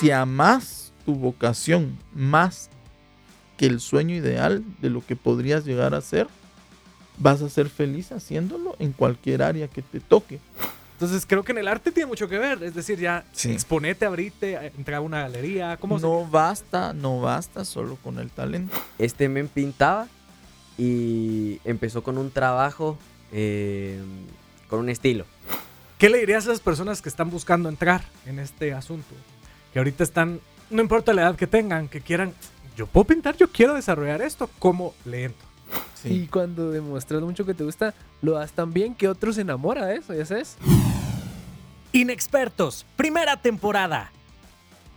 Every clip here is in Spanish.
Si amas tu vocación más que el sueño ideal de lo que podrías llegar a ser, vas a ser feliz haciéndolo en cualquier área que te toque. Entonces creo que en el arte tiene mucho que ver. Es decir, ya Sí. exponete, abrite, entrar a una galería. ¿Cómo se- No basta, no basta solo con el talento. Este men pintaba y empezó con un trabajo eh, con un estilo. ¿Qué le dirías a las personas que están buscando entrar en este asunto? Que ahorita están, no importa la edad que tengan, que quieran, yo puedo pintar, yo quiero desarrollar esto, ¿cómo le entro? Y cuando demuestras mucho que te gusta, lo das tan bien que otros se enamora de eso, ¿ya sabes? Inexpertos, primera temporada.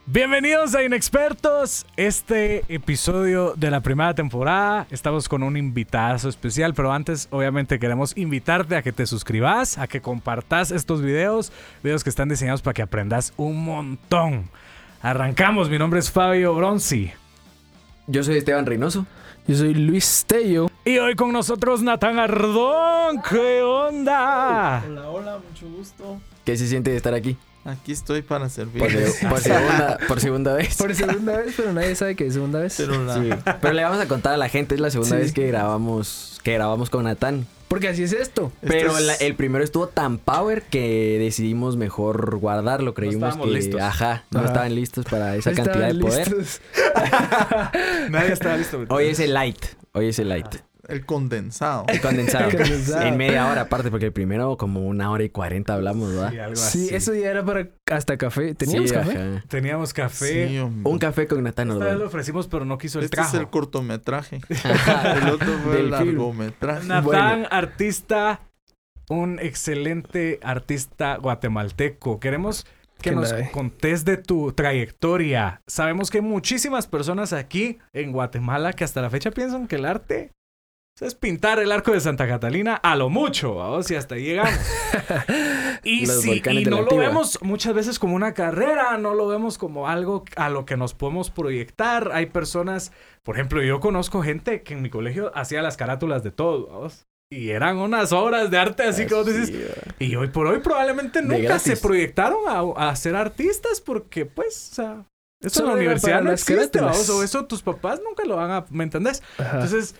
Bienvenidos a Inexpertos, este episodio de la primera temporada. Estamos con un invitado especial, pero antes obviamente queremos invitarte a que te suscribas, a que compartas estos videos, videos que están diseñados para que aprendas un montón. Arrancamos, mi nombre es Fabio Bronzi. Yo soy Esteban Reynoso. Yo soy Luis Tello. Y hoy con nosotros Natán Ardón. ¿Qué onda? Hola, hola, mucho gusto. ¿Qué se siente de estar aquí? Aquí estoy para Por, servirles. se- por segunda, por segunda vez. Por segunda vez, pero nadie sabe que es segunda vez. Pero la- Sí. Pero le vamos a contar a la gente, es la segunda Sí. vez que grabamos, que grabamos con Natán. Porque así es esto. Este Pero es- la- el primero estuvo tan power que decidimos mejor guardarlo. Creímos que listos. ajá, no Ajá. estaban listos para esa cantidad de poder. Nadie está listo. Hoy es el light. Hoy es el light. El condensado. El condensado. El condensado. En media hora aparte, porque el primero como una hora y cuarenta hablamos, ¿verdad? Sí, algo Sí, así. eso ya era para hasta café. ¿Teníamos Sí, café? ajá. Teníamos café. Sí. Un café con Natán Esta vez lo ofrecimos, pero no quiso el Este trajo. es el cortometraje. el otro fue el Del film. largometraje. Natán, Bueno. artista, un excelente artista guatemalteco. Queremos que ¿Qué nos contés de tu trayectoria. Sabemos que hay muchísimas personas aquí en Guatemala que hasta la fecha piensan que el arte es pintar el arco de Santa Catalina a lo mucho, vamos, y hasta ahí llegamos. y si- y no lo vemos muchas veces como una carrera, no lo vemos como algo a lo que nos podemos proyectar. Hay personas, por ejemplo, yo conozco gente que en mi colegio hacía las carátulas de todo, vamos. Y eran unas obras de arte así que vos decís, y hoy por hoy probablemente nunca se proyectaron a, a ser artistas porque, pues, o sea, eso en la universidad no existe, vamos, o eso tus papás nunca lo van a, ¿me entendés? Ajá. Entonces,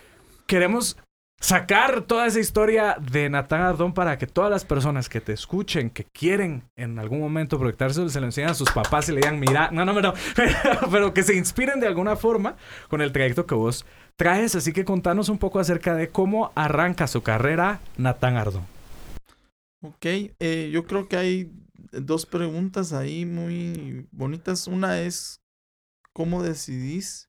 queremos sacar toda esa historia de Natán Ardón para que todas las personas que te escuchen, que quieren en algún momento proyectarse, se lo enseñen a sus papás y le digan, mira, no, no, no, pero que se inspiren de alguna forma con el trayecto que vos traes. Así que contanos un poco acerca de cómo arranca su carrera Natán Ardón. Ok, eh, yo creo que hay dos preguntas ahí muy bonitas. Una es, ¿cómo decidís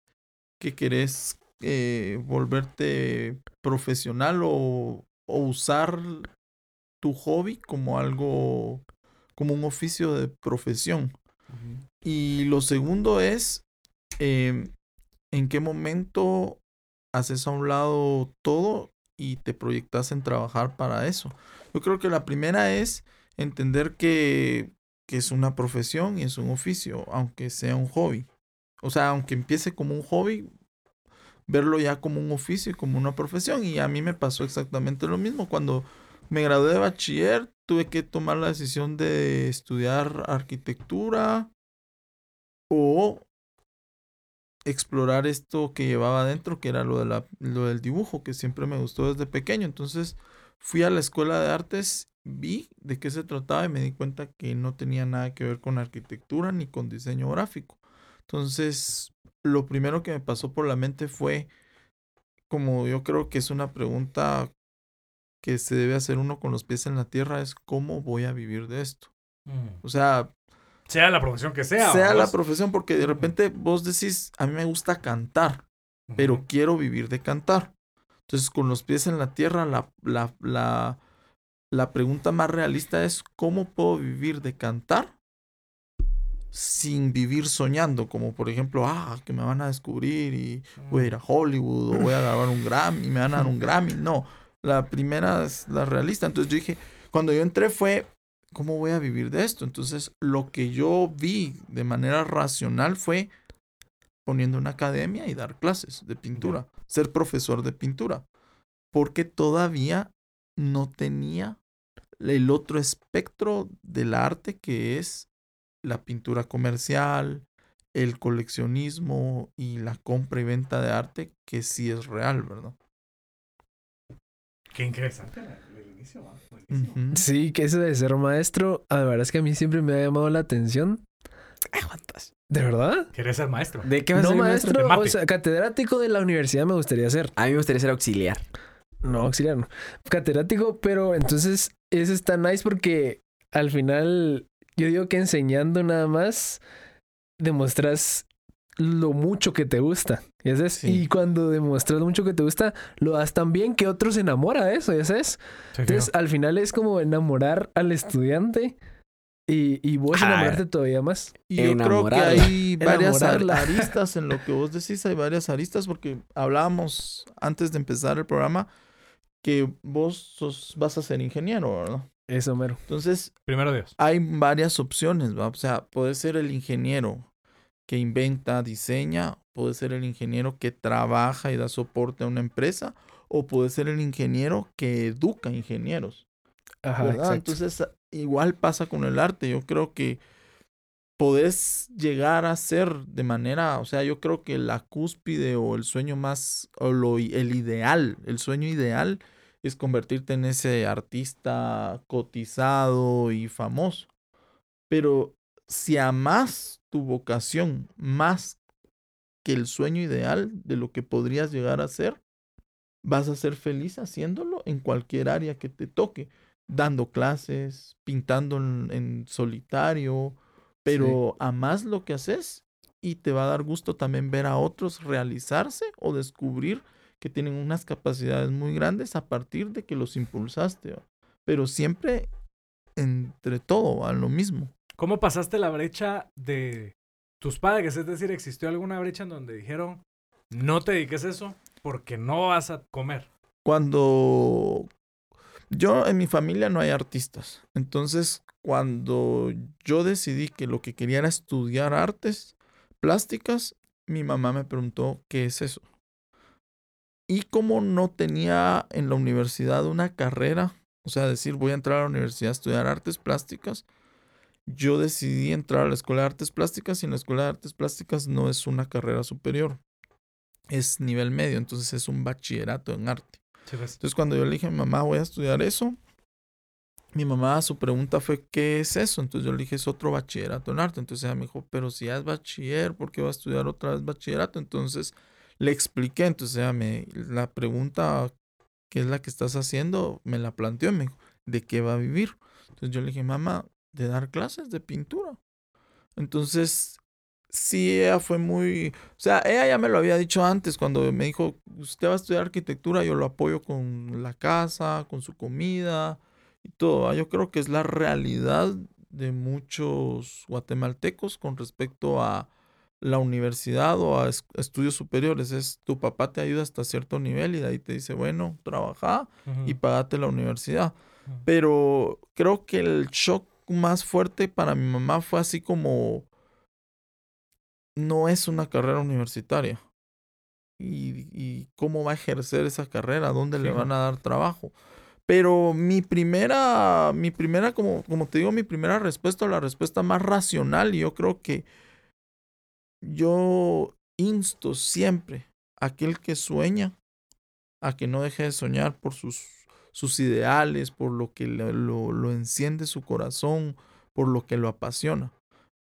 que querés eh, volverte profesional o, o usar tu hobby como algo, como un oficio de profesión? Y lo segundo es, eh, ¿en qué momento haces a un lado todo y te proyectas en trabajar para eso? Yo creo que la primera es entender que, que es una profesión y es un oficio, aunque sea un hobby. O sea, aunque empiece como un hobby, verlo ya como un oficio y como una profesión. Y a mí me pasó exactamente lo mismo. Cuando me gradué de bachiller, tuve que tomar la decisión de estudiar arquitectura o explorar esto que llevaba adentro, que era lo, de la, lo del dibujo, que siempre me gustó desde pequeño. Entonces fui a la escuela de artes, vi de qué se trataba y me di cuenta que no tenía nada que ver con arquitectura ni con diseño gráfico. Entonces, lo primero que me pasó por la mente fue, como yo creo que es una pregunta que se debe hacer uno con los pies en la tierra, es cómo voy a vivir de esto. O sea, Sea la profesión que sea. sea la profesión, porque de repente vos decís, a mí me gusta cantar, pero quiero vivir de cantar. Entonces, con los pies en la tierra, la, la, la, la pregunta más realista es, ¿cómo puedo vivir de cantar sin vivir soñando? Como por ejemplo, ah, que me van a descubrir y voy a ir a Hollywood o voy a grabar un Grammy y me van a dar un Grammy. No, la primera es la realista. Entonces yo dije, cuando yo entré fue, ¿cómo voy a vivir de esto? Entonces lo que yo vi de manera racional fue poniendo una academia y dar clases de pintura, ser profesor de pintura, porque todavía no tenía el otro espectro del arte que es la pintura comercial, el coleccionismo y la compra y venta de arte que sí es real, ¿verdad? Qué interesante. Sí, que eso de ser maestro, la verdad es que a mí siempre me ha llamado la atención. ¿De verdad? ¿Quieres ser maestro? ¿De qué vas a ser maestro, De mate. o sea, catedrático de la universidad me gustaría ser. A mí me gustaría ser auxiliar. No, auxiliar no. Catedrático, pero entonces eso está nice porque al final yo digo que enseñando nada más demuestras lo mucho que te gusta. ¿Ya sabes? Sí. Y cuando demuestras lo mucho que te gusta, lo das tan bien que otro se enamora de eso, ¿ya sabes? Sí, Entonces al final es como enamorar al estudiante y, y vos Ah. enamorarte todavía más. Y yo creo que hay varias aristas en lo que vos decís, hay varias aristas porque hablábamos antes de empezar el programa que vos sos, vas a ser ingeniero, ¿verdad? Eso, mero. Entonces, Primero Dios. hay varias opciones, ¿va? O sea, puede ser el ingeniero que inventa, diseña, puede ser el ingeniero que trabaja y da soporte a una empresa, o puede ser el ingeniero que educa ingenieros. Ajá, ¿verdad? exacto. Entonces, igual pasa con el arte. Yo creo que podés llegar a ser de manera, o sea, yo creo que la cúspide o el sueño más, o lo, el ideal, el sueño ideal es convertirte en ese artista cotizado y famoso. Pero si amas tu vocación más que el sueño ideal de lo que podrías llegar a ser, vas a ser feliz haciéndolo en cualquier área que te toque, dando clases, pintando en, en solitario, pero amas lo que haces y te va a dar gusto también ver a otros realizarse o descubrir que tienen unas capacidades muy grandes a partir de que los impulsaste, ¿va? pero siempre entre todo, a lo mismo. ¿Cómo pasaste la brecha de tus padres? Es decir, ¿existió alguna brecha en donde dijeron, no te dediques a eso porque no vas a comer? Cuando yo en mi familia no hay artistas, entonces cuando yo decidí que lo que quería era estudiar artes plásticas, mi mamá me preguntó qué es eso. Y como no tenía en la universidad una carrera, o sea, decir voy a entrar a la universidad a estudiar artes plásticas, yo decidí entrar a la escuela de artes plásticas y en la escuela de artes plásticas no es una carrera superior, es nivel medio, entonces es un bachillerato en arte. Entonces cuando yo le dije a mi mamá voy a estudiar eso, mi mamá su pregunta fue ¿qué es eso? Entonces yo le dije es otro bachillerato en arte. Entonces ella me dijo, pero si ya es bachiller, ¿por qué va a estudiar otra vez bachillerato? Entonces le expliqué, entonces me, la pregunta ¿qué es la que estás haciendo? Me la planteó y me dijo, ¿de qué va a vivir? Entonces yo le dije, mamá, de dar clases de pintura. Entonces, sí, ella fue muy, o sea, ella ya me lo había dicho antes cuando me dijo, usted va a estudiar arquitectura, yo lo apoyo con la casa, con su comida y todo. ¿va? Yo creo que es la realidad de muchos guatemaltecos con respecto a la universidad o a es- estudios superiores. Es tu papá te ayuda hasta cierto nivel y de ahí te dice, bueno, trabaja y pagate la universidad. Pero creo que el shock más fuerte para mi mamá fue así como no es una carrera universitaria. Y, y cómo va a ejercer esa carrera, dónde le van a dar trabajo. Pero mi primera, mi primera, como, como te digo, mi primera respuesta, la respuesta más racional, y yo creo que yo insto siempre a aquel que sueña a que no deje de soñar por sus, sus ideales, por lo que lo, lo enciende su corazón, por lo que lo apasiona.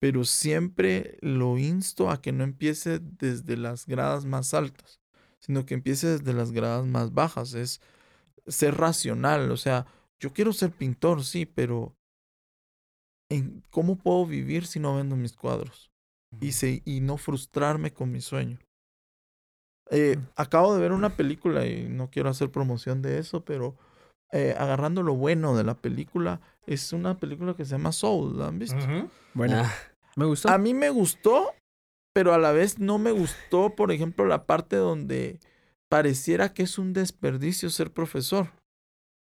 Pero siempre lo insto a que no empiece desde las gradas más altas, sino que empiece desde las gradas más bajas. Es ser racional, o sea, yo quiero ser pintor, sí, pero ¿en ¿cómo puedo vivir si no vendo mis cuadros? Y, se- y no frustrarme con mi sueño. Eh, acabo de ver una película y no quiero hacer promoción de eso, pero eh, agarrando lo bueno de la película, es una película que se llama Soul, ¿la han visto? Bueno, Ah, me gustó. A mí me gustó, pero a la vez no me gustó, por ejemplo, la parte donde pareciera que es un desperdicio ser profesor.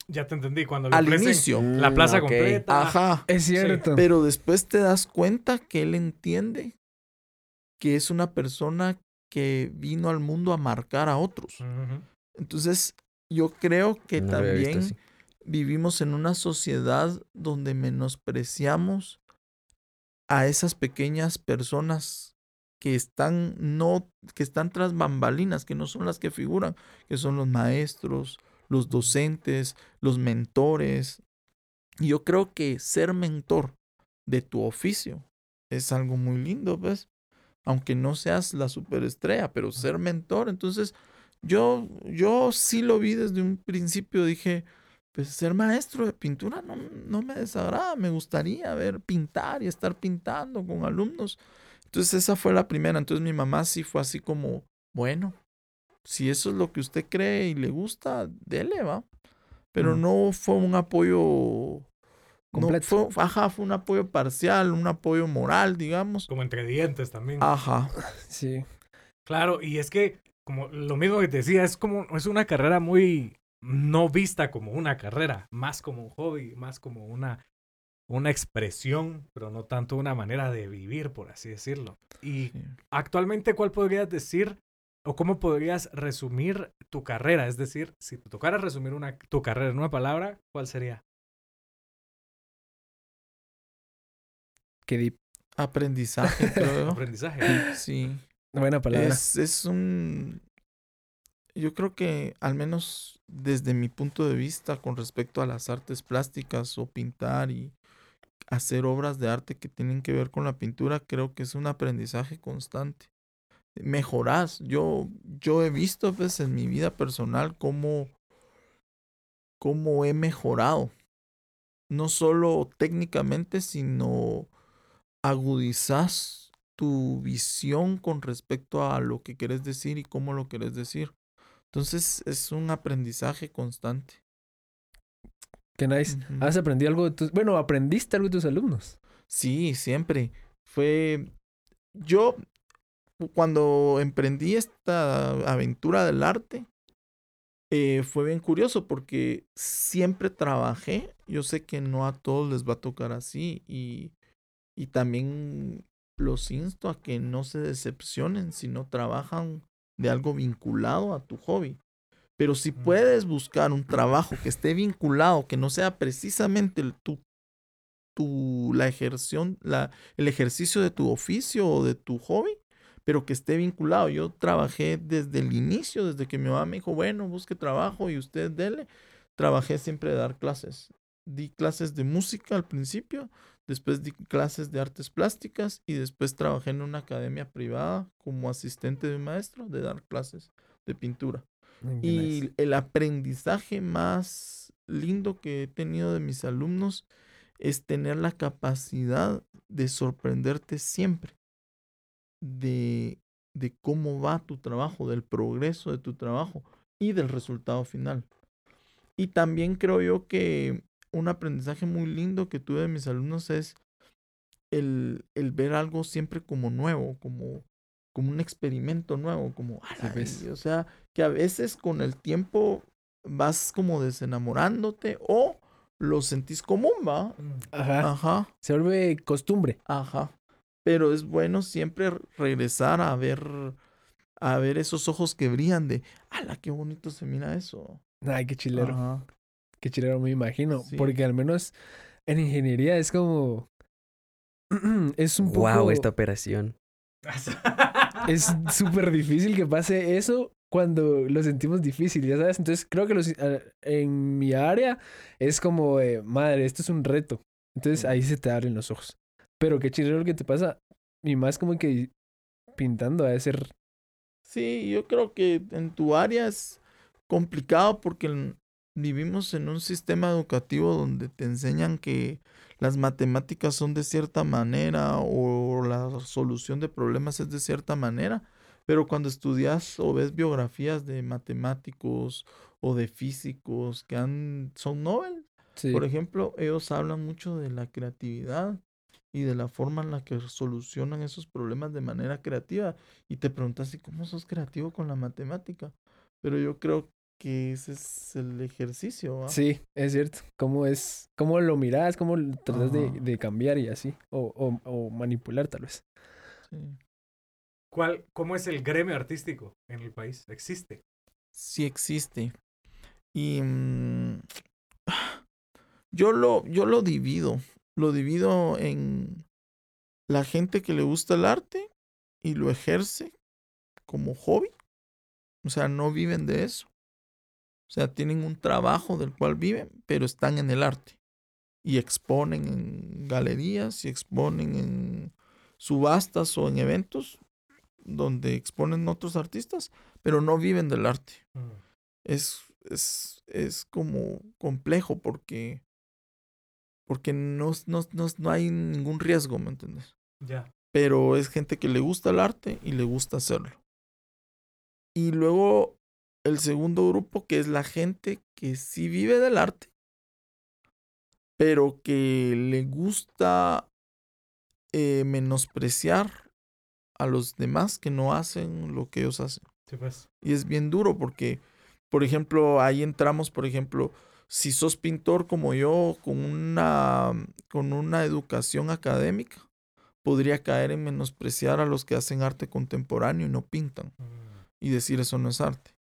Ya te entendí. Cuando le Al inicio. la plaza mm, completa. Ajá. es cierto. Pero después te das cuenta que él entiende que es una persona que vino al mundo a marcar a otros. Entonces, yo creo que No también vivimos en una sociedad donde menospreciamos a esas pequeñas personas que están no que están tras bambalinas, que no son las que figuran, que son los maestros, los docentes, los mentores. Y yo creo que ser mentor de tu oficio es algo muy lindo, ¿ves? Aunque no seas la superestrella, pero ser mentor, entonces yo yo sí lo vi desde un principio, dije, pues ser maestro de pintura no, no me desagrada, me gustaría ver pintar y estar pintando con alumnos. Entonces esa fue la primera. Entonces mi mamá sí fue así como, bueno, si eso es lo que usted cree y le gusta, dele, va. Pero Mm. no fue un apoyo no fue, ajá, fue un apoyo parcial, un apoyo moral, digamos. Como entre dientes también. Ajá. Sí. Claro, y es que, como lo mismo que te decía, es como, es una carrera muy no vista como una carrera, más como un hobby, más como una, una expresión, pero no tanto una manera de vivir, por así decirlo. Y Sí. actualmente, ¿cuál podrías decir o cómo podrías resumir tu carrera? Es decir, si te tocara resumir una, tu carrera en una palabra, ¿cuál sería? Qué deep. Aprendizaje, creo. Aprendizaje. sí. Buena palabra. Es, es un... Yo creo que al menos desde mi punto de vista con respecto a las artes plásticas o pintar y hacer obras de arte que tienen que ver con la pintura, creo que es un aprendizaje constante. Mejorás. Yo, yo he visto pues en mi vida personal cómo, cómo he mejorado. No solo técnicamente, sino agudizás tu visión con respecto a lo que querés decir y cómo lo querés decir. Entonces es un aprendizaje constante. Qué nice. ¿Has aprendido algo de tus... Bueno, aprendiste algo de tus alumnos? Sí, siempre. Fue. Yo, cuando emprendí esta aventura del arte, eh, fue bien curioso porque siempre trabajé. Yo sé que no a todos les va a tocar así y, y también los insto a que no se decepcionen si no trabajan de algo vinculado a tu hobby. Pero si Mm. puedes buscar un trabajo que esté vinculado, que no sea precisamente el, tu tu, la ejerción, la, el ejercicio de tu oficio o de tu hobby, pero que esté vinculado. Yo trabajé desde el inicio, desde que mi mamá me dijo, bueno, busque trabajo y usted dele. Trabajé siempre de dar clases. Di clases de música al principio, después di clases de artes plásticas y después trabajé en una academia privada como asistente de maestro de dar clases de pintura. Y nice. el aprendizaje más lindo que he tenido de mis alumnos es tener la capacidad de sorprenderte siempre de, de cómo va tu trabajo, del progreso de tu trabajo y del resultado final. Y también creo yo que un aprendizaje muy lindo que tuve de mis alumnos es el, el ver algo siempre como nuevo, como, como un experimento nuevo, como, "A la ves. bestia", o sea, que a veces con el tiempo vas como desenamorándote o lo sentís común, ¿va? Ajá. Ajá, Se vuelve costumbre. ajá. Pero es bueno siempre regresar a ver, a ver esos ojos que brillan de, ¡ala, qué bonito se mira eso! Ay, qué chilero. Ajá. Qué chilero, me imagino. Sí. Porque al menos en ingeniería es como... es un poco... Wow, esta operación. Es súper difícil que pase eso cuando lo sentimos difícil, ya sabes. Entonces creo que los, a- en mi área es como, madre, esto es un reto. Entonces ahí se te abren los ojos. Pero qué chilero que te pasa. Y más como que pintando a ser... Sí, yo creo que en tu área es complicado porque vivimos en un sistema educativo donde te enseñan que las matemáticas son de cierta manera o la solución de problemas es de cierta manera, pero cuando estudias o ves biografías de matemáticos o de físicos que han, son Nobel, Sí. por ejemplo, ellos hablan mucho de la creatividad y de la forma en la que solucionan esos problemas de manera creativa. Y te preguntas, ¿y cómo sos creativo con la matemática? Pero yo creo que ese es el ejercicio, ¿va? Sí, es cierto. ¿Cómo es? ¿Cómo lo miras? ¿Cómo lo tratas de, de cambiar y así? O, o, o manipular tal vez. Sí. ¿Cuál, ¿Cómo es el gremio artístico en el país? ¿Existe? Sí existe. Y mm, yo lo, yo lo divido. Lo divido en la gente que le gusta el arte y lo ejerce como hobby. O sea, no viven de eso. O sea, tienen un trabajo del cual viven, pero están en el arte. Y exponen en galerías y exponen en subastas o en eventos donde exponen otros artistas, pero no viven del arte. Mm. Es, es, es como complejo porque, porque no, no, no, no hay ningún riesgo, ¿me entiendes? Ya. pero es gente que le gusta el arte y le gusta hacerlo. Y luego el segundo grupo, que es la gente que sí vive del arte, pero que le gusta eh, menospreciar a los demás que no hacen lo que ellos hacen. Sí, pues. Y es bien duro porque, por ejemplo, ahí entramos, por ejemplo, si sos pintor como yo, con una, con una educación académica, podría caer en menospreciar a los que hacen arte contemporáneo y no pintan Mm. y decir eso no es arte.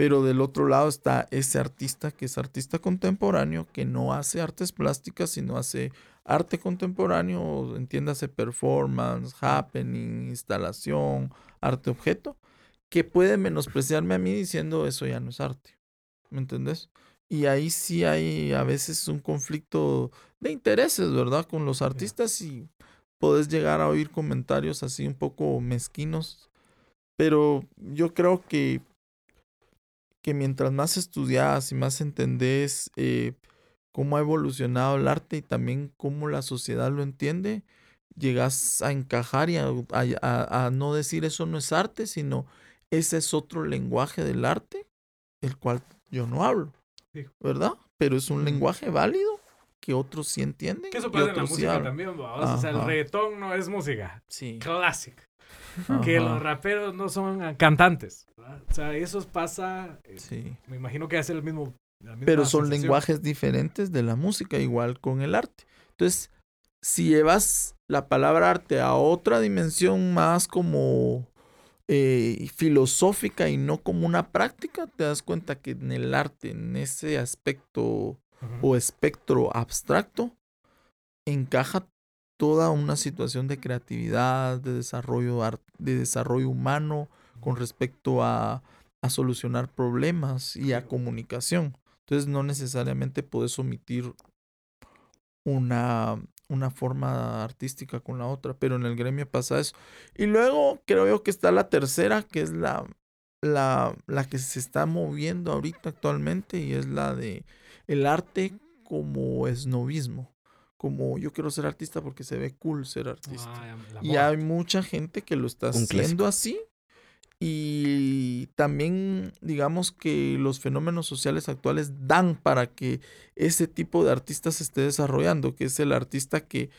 Pero del otro lado está ese artista que es artista contemporáneo, que no hace artes plásticas, sino hace arte contemporáneo, entiéndase performance, happening, instalación, arte objeto, que puede menospreciarme a mí diciendo eso ya no es arte. ¿Me entendés? Y ahí sí hay a veces un conflicto de intereses, ¿verdad? Con los artistas y podés llegar a oír comentarios así un poco mezquinos. Pero yo creo que, que mientras más estudias y más entendés eh, cómo ha evolucionado el arte y también cómo la sociedad lo entiende, llegas a encajar y a, a- a- no decir eso no es arte, sino ese es otro lenguaje del arte, el cual yo no hablo. ¿verdad? Pero es un lenguaje válido que otros sí entienden. Que eso pasa en la sí música también, vamos. O sea, el reggaetón no es música. Sí. Clásica. Que Ajá. los raperos no son cantantes. ¿verdad? O sea, eso pasa. eh, Sí. Me imagino que hace el mismo. Pero son sensación. lenguajes diferentes de la música, igual con el arte. Entonces, si llevas la palabra arte a otra dimensión más como eh, filosófica y no como una práctica, te das cuenta que en el arte, en ese aspecto o espectro abstracto, encaja toda una situación de creatividad, de desarrollo, ar- de desarrollo humano con respecto a, a solucionar problemas y a comunicación. Entonces no necesariamente puedes omitir una, una forma artística con la otra, pero en el gremio pasa eso. Y luego creo que está la tercera, que es la, la, la que se está moviendo ahorita actualmente y es la de el arte como esnovismo. Como yo quiero ser artista porque se ve cool ser artista. Ah, Y hay mucha gente que lo está Un haciendo así. Y también digamos que los fenómenos sociales actuales dan para que ese tipo de artista se esté desarrollando, que es el artista que,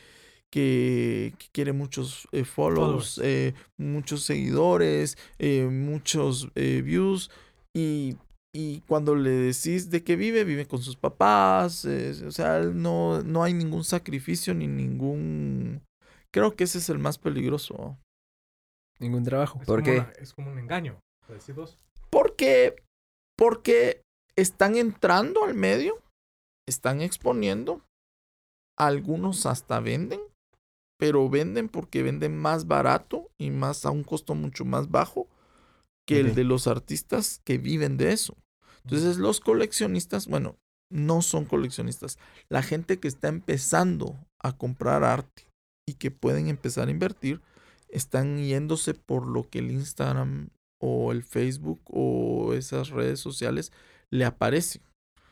que, que quiere muchos eh, follows, Followers. eh, muchos seguidores, eh, muchos eh, views. Y, y cuando le decís de qué vive, vive con sus papás. o sea, no, no hay ningún sacrificio ni ningún... Creo que ese es el más peligroso. Ningún trabajo. Es ¿Por como qué? una- es como un engaño. por decir vos. Porque, porque están entrando al medio, están exponiendo, algunos hasta venden, pero venden porque venden más barato y más a un costo mucho más bajo que el de los artistas que viven de eso. Entonces los coleccionistas, bueno, no son coleccionistas, la gente que está empezando a comprar arte y que pueden empezar a invertir, están yéndose por lo que el Instagram o el Facebook o esas redes sociales le aparecen.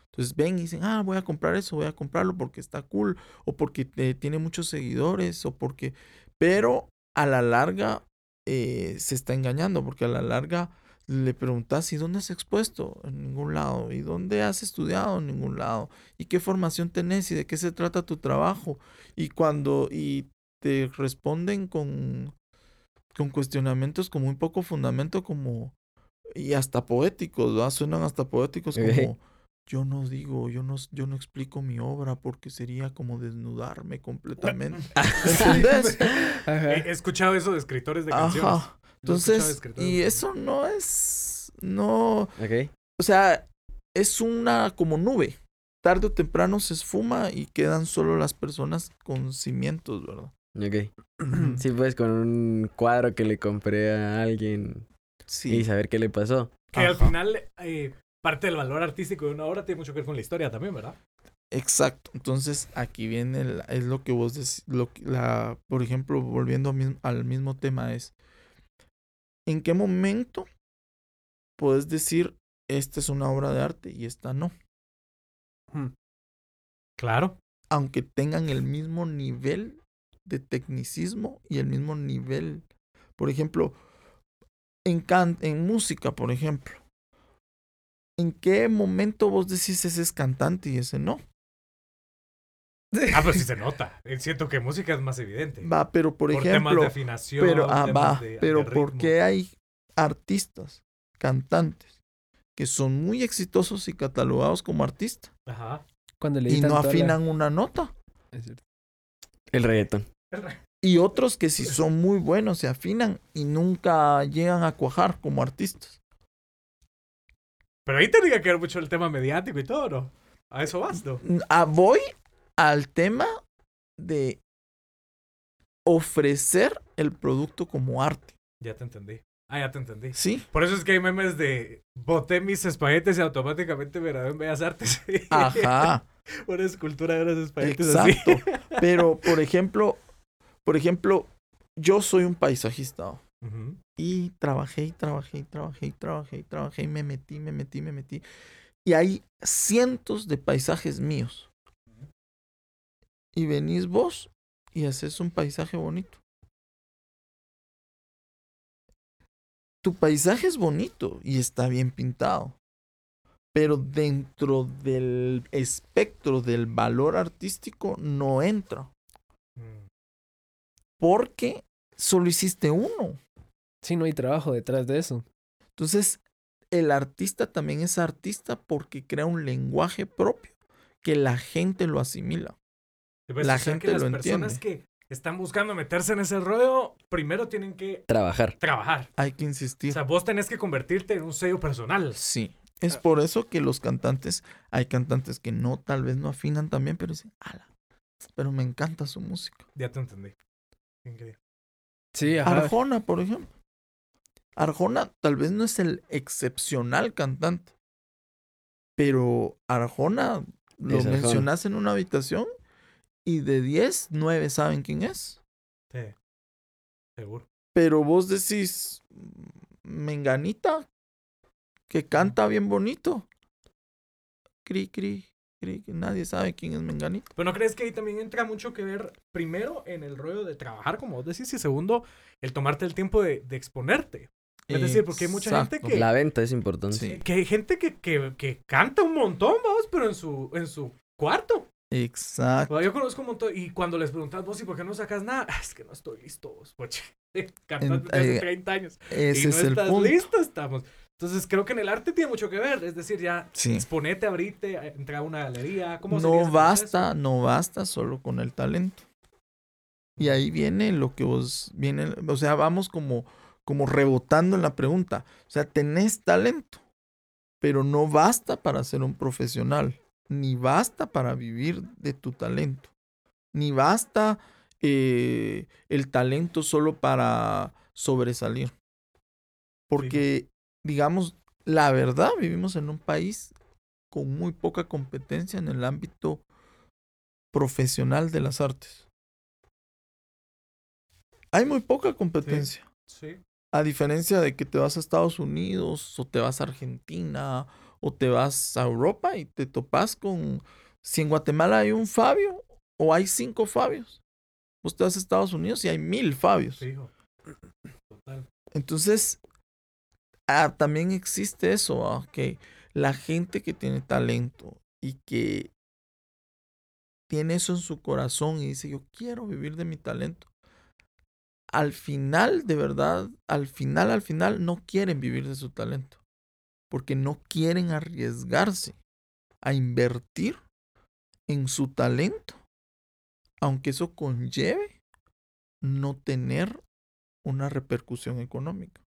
Entonces ven y dicen, ah, voy a comprar eso, voy a comprarlo porque está cool, o porque eh, tiene muchos seguidores, o porque... Pero a la larga eh, se está engañando, porque a la larga le preguntas, ¿y dónde has expuesto? En ningún lado. ¿Y dónde has estudiado? En ningún lado. ¿Y qué formación tenés? ¿Y de qué se trata tu trabajo? Y cuando... Y te responden con, con cuestionamientos con muy poco fundamento, como... Y hasta poéticos, ¿verdad? Suenan hasta poéticos como... Yo no digo, yo no, yo no explico mi obra porque sería como desnudarme completamente. ¿Entendés? He escuchado eso de escritores de canciones. Ajá. Entonces, y eso no es, no, Ok. o sea, es una como nube. Tarde o temprano se esfuma y quedan solo las personas con cimientos, ¿verdad? Ok. Sí, pues con un cuadro que le compré a alguien Sí. y saber qué le pasó. Que al final, eh, parte del valor artístico de una obra tiene mucho que ver con la historia también, ¿verdad? Exacto. Entonces, aquí viene, el- es lo que vos decís, lo que- la, por ejemplo, volviendo a al mismo tema es, ¿en qué momento puedes decir, esta es una obra de arte y esta no? Claro. Aunque tengan el mismo nivel de tecnicismo y el mismo nivel, por ejemplo, en, can- en música, por ejemplo, ¿en qué momento vos decís ese es cantante y ese no? Ah, pero sí se nota. Eh, Siento que música es más evidente. Va, pero por, por temas ejemplo, de afinación. Pero, ah, temas va, de- pero de ¿por qué hay artistas, cantantes, que son muy exitosos y catalogados como artistas Ajá. Cuando le y no la- afinan una nota? Es cierto. El reggaetón. Y otros que sí son muy buenos, se afinan y nunca llegan a cuajar como artistas. Pero ahí tendría que ver mucho el tema mediático y todo, ¿no? A eso vas, ¿no? Ah, voy al tema de ofrecer el producto como arte. Ya te entendí. Ah, ya te entendí. ¿Sí? Por eso es que hay memes de boté mis espaguetes y automáticamente me gradué en Bellas Artes. Ajá. Una escultura de unos espaguetes así. Exacto. Pero, por ejemplo, por ejemplo, yo soy un paisajista. Y trabajé y trabajé y trabajé y trabajé y trabajé y me metí, me metí, me metí. Y hay cientos de paisajes míos. Y venís vos y haces un paisaje bonito. Tu paisaje es bonito y está bien pintado. Pero dentro del espectro del valor artístico no entra. Mm. Porque solo hiciste uno. Sí, no hay trabajo detrás de eso. Entonces, el artista también es artista porque crea un lenguaje propio que la gente lo asimila. Pues, La o sea gente que las lo personas que están buscando meterse en ese rollo, primero tienen que Trabajar. trabajar. Hay que O insistir. sea, vos tenés que convertirte en un sello personal. Sí. Es Ah. por eso que los cantantes, hay cantantes que no, tal vez no afinan también, pero dicen, ala, pero me encanta su música. Ya te entendí. Increíble. Sí, ajá. Arjona, por ejemplo. Arjona tal vez no es el excepcional cantante, pero Arjona lo mencionas en una habitación y de 10, 9 saben quién es. Sí. Seguro. Pero vos decís, Menganita, que canta bien bonito. Cri, cri, cri, que nadie sabe quién es Menganita. Pero ¿no crees que ahí también entra mucho que ver, primero, en el rollo de trabajar, como vos decís, y segundo, el tomarte el tiempo de, de exponerte? Es decir, porque hay mucha gente que... La venta es importante. Sí. Que hay gente que, que, que canta un montón, vamos, pero en su, en su cuarto. Exacto. Yo conozco un montón, y cuando les preguntas vos, ¿y por qué no sacas nada? "Ah, Es que no estoy listo, vos, poche. Cantando desde hace eh, 30 años. Ese y no es el estás punto. listo, estamos. Entonces creo que en el arte tiene mucho que ver. Es decir, ya Sí. exponete, abrite, entrar a una galería. ¿Cómo No basta, no basta solo con el talento. Y ahí viene lo que vos viene, o sea, vamos como como rebotando en la pregunta. O sea, tenés talento, pero no basta para ser un profesional, ni basta para vivir de tu talento, ni basta eh, el talento solo para sobresalir. Porque, digamos, la verdad, vivimos en un país con muy poca competencia en el ámbito profesional de las artes. Hay muy poca competencia. Sí. A diferencia de que te vas a Estados Unidos o te vas a Argentina o te vas a Europa y te topas con... Si en Guatemala hay un Fabio o hay cinco Fabios, vos te vas a Estados Unidos y hay mil Fabios. Total. Entonces, ah, también existe eso, ah, que la gente que tiene talento y que tiene eso en su corazón y dice, yo quiero vivir de mi talento. Al final, de verdad, al final, al final, no quieren vivir de su talento. Porque no quieren arriesgarse a invertir en su talento, aunque eso conlleve no tener una repercusión económica.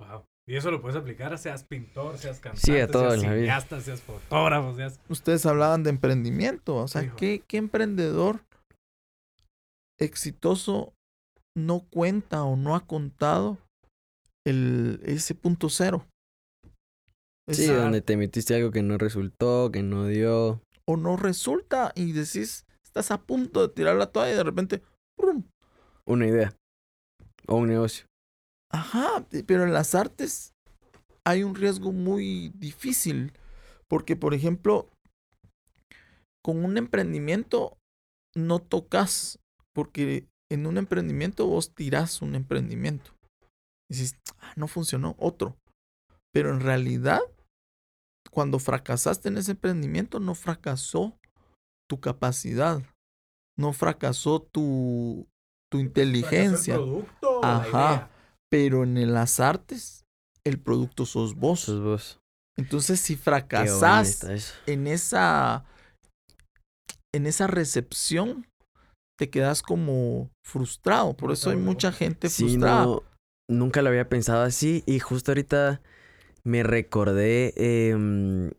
Wow. Y eso lo puedes aplicar, seas pintor, seas cantante, Sí, a todo seas en la vida. cineasta, seas fotógrafo, seas... Ustedes hablaban de emprendimiento, o sea, Fijo. ¿qué, qué emprendedor exitoso no cuenta o no ha contado el, ese punto cero. Sí, Esa- donde te metiste algo que no resultó, que no dio. o no resulta y decís, estás a punto de tirar la toalla y de repente. Una idea. O un negocio. Ajá, pero en las artes hay un riesgo muy difícil. Porque, por ejemplo, con un emprendimiento no tocas. Porque en un emprendimiento vos tirás un emprendimiento. Y dices, "Ah, no funcionó, otro. Pero en realidad, cuando fracasaste en ese emprendimiento, no fracasó tu capacidad. No fracasó tu, tu inteligencia. Ajá. Pero en las artes, el producto sos vos. Sos vos. Entonces, si fracasás eso. en esa en esa recepción, te quedas como frustrado. Por eso hay mucha gente Sí, frustrada. no, nunca lo había pensado así y justo ahorita me recordé em,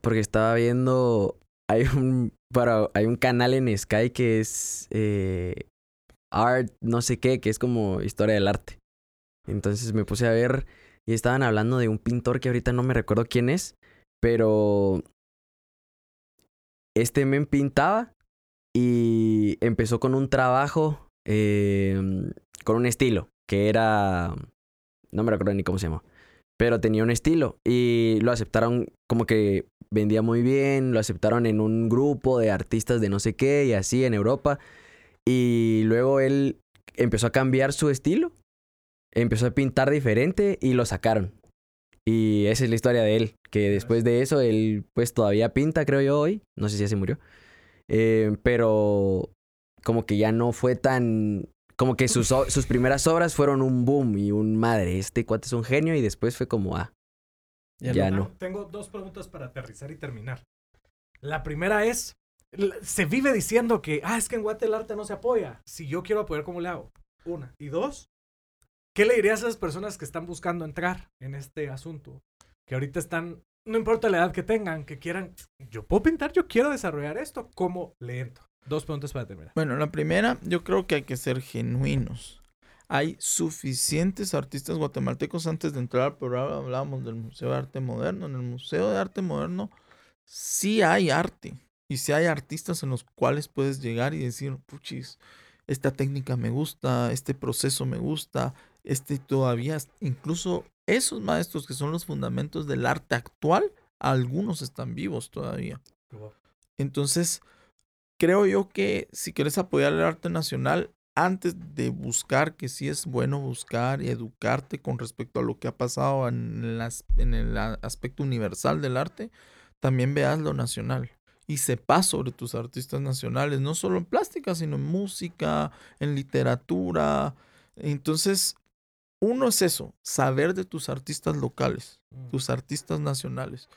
porque estaba viendo, hay un, para, hay un canal en Sky que es eh, Art, no sé qué, que es como historia del arte. Entonces me puse a ver y estaban hablando de un pintor que ahorita no me recuerdo quién es, pero este men pintaba y empezó con un trabajo em, con un estilo que era no me recuerdo ni cómo se llama pero tenía un estilo y lo aceptaron como que vendía muy bien lo aceptaron en un grupo de artistas de no sé qué y así en Europa y luego él empezó a cambiar su estilo empezó a pintar diferente y lo sacaron. Y esa es la historia de él que después de eso él pues todavía pinta creo yo hoy. No sé si ya se murió. Eh, pero como que ya no fue tan... Como que sus, sus primeras obras fueron un boom y un madre, este cuate es un genio y después fue como, ah, ya, no. Tengo dos preguntas para aterrizar y terminar. La primera es, se vive diciendo que, ah, es que en Guate el arte no se apoya. Si yo quiero apoyar, ¿cómo le hago? Una. Y dos, ¿qué le dirías a las personas que están buscando entrar en este asunto? Que ahorita están, no importa la edad que tengan, que quieran, yo puedo pintar, yo quiero desarrollar esto, ¿cómo le entro? Dos preguntas para terminar. Bueno, la primera, yo creo que hay que ser genuinos. Hay suficientes artistas guatemaltecos. Antes de entrar al programa hablábamos del Museo de Arte Moderno. En el Museo de Arte Moderno sí hay arte. Y sí hay artistas en los cuales puedes llegar y decir, puchis, esta técnica me gusta, este proceso me gusta, este todavía, incluso esos maestros que son los fundamentos del arte actual, algunos están vivos todavía. Entonces, creo yo que si quieres apoyar el arte nacional, antes de buscar, que sí es bueno buscar y educarte con respecto a lo que ha pasado en, las, en el aspecto universal del arte, también veas lo nacional y sepas sobre tus artistas nacionales, no solo en plástica, sino en música, en literatura. Entonces, uno es eso, saber de tus artistas locales, tus artistas nacionales.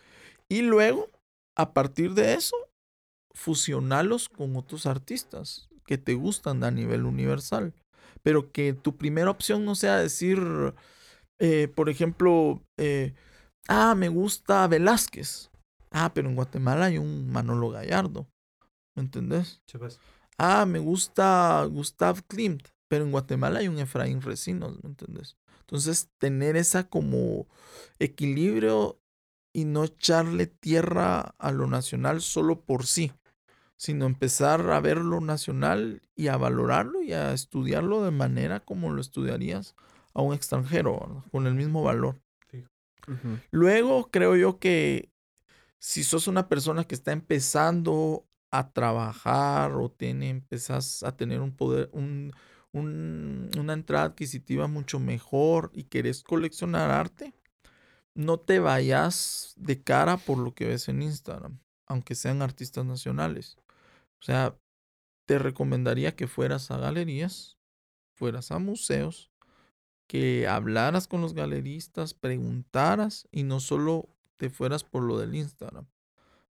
Y luego, a partir de eso, fusionarlos con otros artistas que te gustan a nivel universal. Pero que tu primera opción no sea decir, eh, por ejemplo, eh, ah, me gusta Velázquez. Ah, pero en Guatemala hay un Manolo Gallardo. ¿Me entendés? Ah, me gusta Gustav Klimt. Pero en Guatemala hay un Efraín Recinos, ¿me entendés? Entonces, tener esa como equilibrio y no echarle tierra a lo nacional solo por sí, sino empezar a ver lo nacional y a valorarlo y a estudiarlo de manera como lo estudiarías a un extranjero, ¿verdad? con el mismo valor. Luego creo yo que si sos una persona que está empezando a trabajar o tiene, empezás a tener un poder, un, un- una entrada adquisitiva mucho mejor y querés coleccionar arte, no te vayas de cara por lo que ves en Instagram, aunque sean artistas nacionales. O sea, te recomendaría que fueras a galerías, fueras a museos, que hablaras con los galeristas, preguntaras y no solo te fueras por lo del Instagram.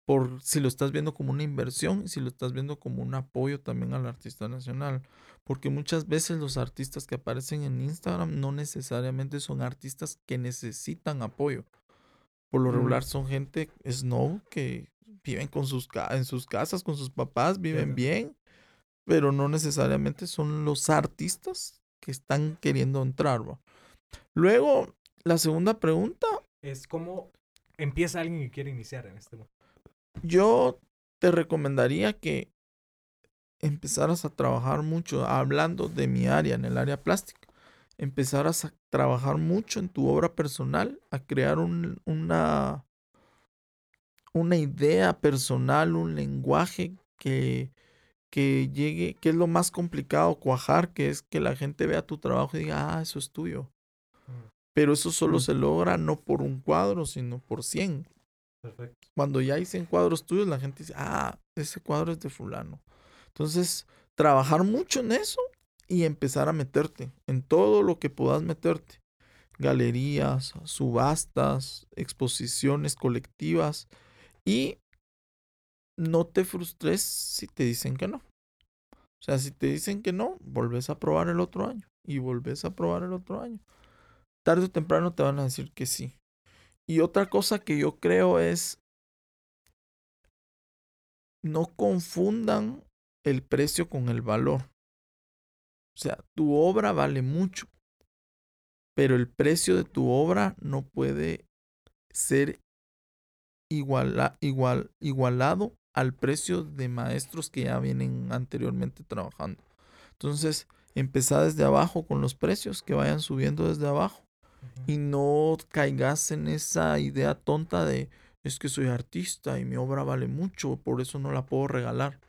Por si lo estás viendo como una inversión y si lo estás viendo como un apoyo también al artista nacional. Porque muchas veces los artistas que aparecen en Instagram no necesariamente son artistas que necesitan apoyo. Por lo regular son gente snow que viven con sus en sus casas con sus papás, viven Claro. bien pero no necesariamente son los artistas que están queriendo entrar. ¿va? Luego, la segunda pregunta, Es como empieza alguien que quiere iniciar en este momento. yo te recomendaría que empezaras a trabajar mucho, hablando de mi área, en el área plástica, empezaras a trabajar mucho en tu obra personal, a crear un- una, una idea personal, un lenguaje que, que llegue, que es lo más complicado, cuajar, que es que la gente vea tu trabajo y diga, ah, eso es tuyo. Mm. Pero eso solo Mm. se logra no por un cuadro, sino por 100 Perfecto. cuando ya hay 100 cuadros tuyos, la gente dice, ah, ese cuadro es de fulano. Entonces, trabajar mucho en eso y empezar a meterte en todo lo que puedas meterte. Galerías, subastas, exposiciones colectivas y no te frustres si te dicen que no. O sea, si te dicen que no, volvés a probar el otro año y volvés a probar el otro año. Tarde o temprano te van a decir que sí. Y otra cosa que yo creo es no confundan el precio con el valor. O sea, tu obra vale mucho, pero el precio de tu obra no puede ser iguala- igual, igualado al precio de maestros que ya vienen anteriormente trabajando. Entonces, empezá desde abajo con los precios que vayan subiendo desde abajo y no caigas en esa idea tonta de es que soy artista y mi obra vale mucho, por eso no la puedo regalar.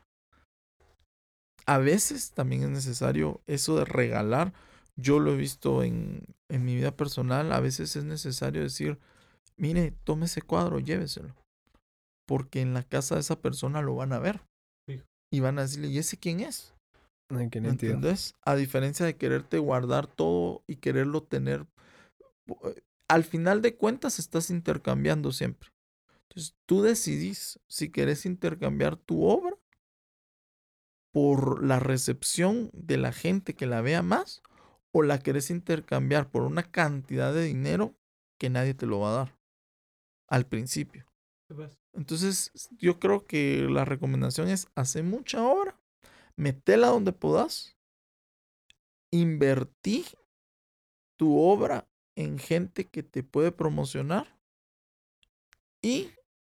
A veces también es necesario eso de regalar. Yo lo he visto en, en mi vida personal. A veces es necesario decir, mire, tome ese cuadro, lléveselo. Porque en la casa de esa persona lo van a ver. Y van a decirle, ¿y ese quién es? Ay, qué ¿Me nítido. ¿Entendés? A diferencia de quererte guardar todo y quererlo tener. eh, Al final de cuentas estás intercambiando siempre. Entonces tú decidís si querés intercambiar tu obra por la recepción de la gente que la vea más o la querés intercambiar por una cantidad de dinero que nadie te lo va a dar al principio. Entonces, yo creo que la recomendación es hacer mucha obra, metela donde puedas, invertí tu obra en gente que te puede promocionar y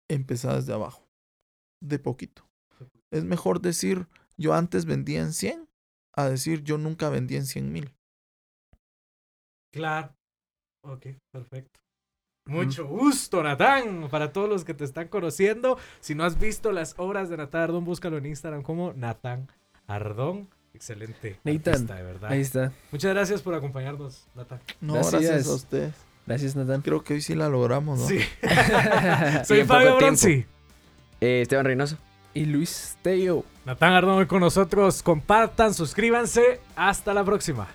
empezar desde abajo, de poquito. Es mejor decir, yo antes vendía en 100 a decir, yo nunca vendí en 100 mil. Claro. Ok, perfecto. Mucho gusto, Natán. Para todos los que te están conociendo, si no has visto las obras de Natán Ardón, búscalo en Instagram como Natán Ardón. Excelente. Nathan, artista, de verdad. Ahí está. Muchas gracias por acompañarnos, Natán. No, Gracias. gracias, a ustedes. Gracias, Natán. Creo que hoy sí la logramos, ¿no? Sí. Soy Fabio. Bronzi. Eh, Esteban Reynoso. Y Luis Tello. Natán Ardón hoy con nosotros. Compartan, suscríbanse. Hasta la próxima.